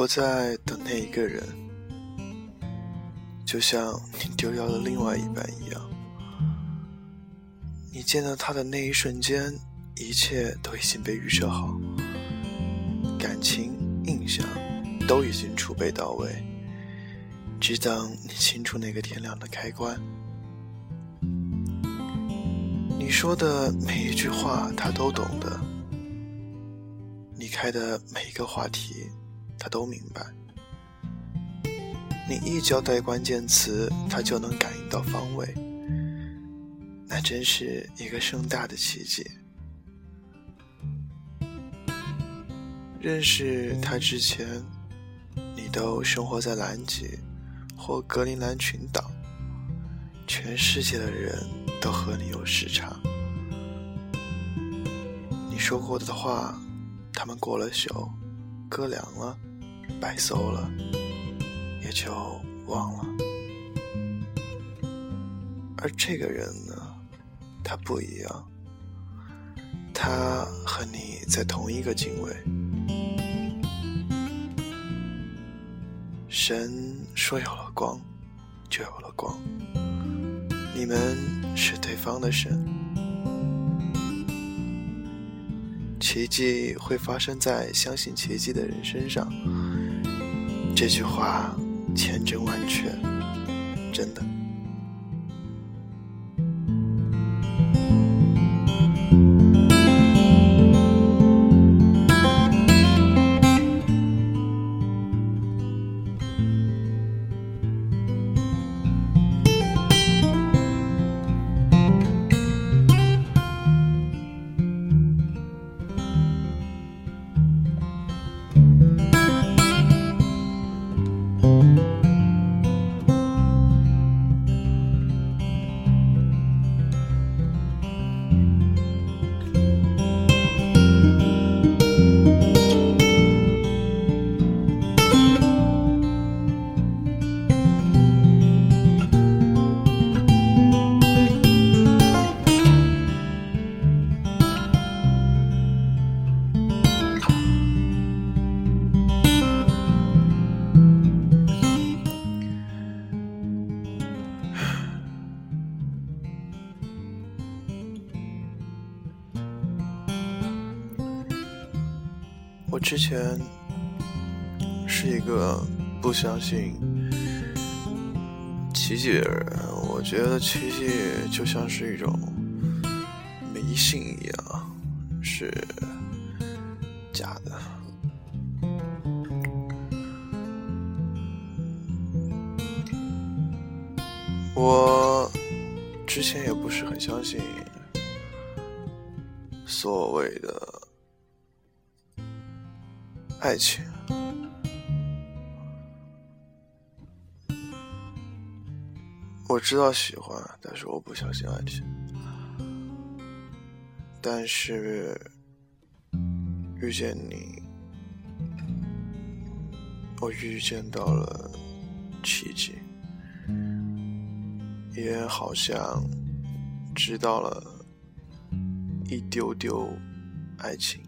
我在等那一个人，就像你丢掉了另外一半一样。你见到他的那一瞬间，一切都已经被预设好，感情、印象都已经储备到位，只等你清楚那个天亮的开关。你说的每一句话，他都懂得；你开的每一个话题。他都明白，你一交代关键词，他就能感应到方位，那真是一个盛大的奇迹。认识他之前，你都生活在南极或格陵兰群岛，全世界的人都和你有时差。你说过的话，他们过了手，搁凉了。白搜了，也就忘了。而这个人呢，他不一样，他和你在同一个经纬。神说有了光，就有了光。你们是对方的神，奇迹会发生在相信奇迹的人身上。这句话千真万确，真的。我之前是一个不相信奇迹的人，我觉得奇迹就像是一种迷信一样，是假的。我之前也不是很相信所谓的。爱情，我知道喜欢，但是我不相信爱情。但是遇见你，我遇见到了奇迹，也好像知道了一丢丢爱情。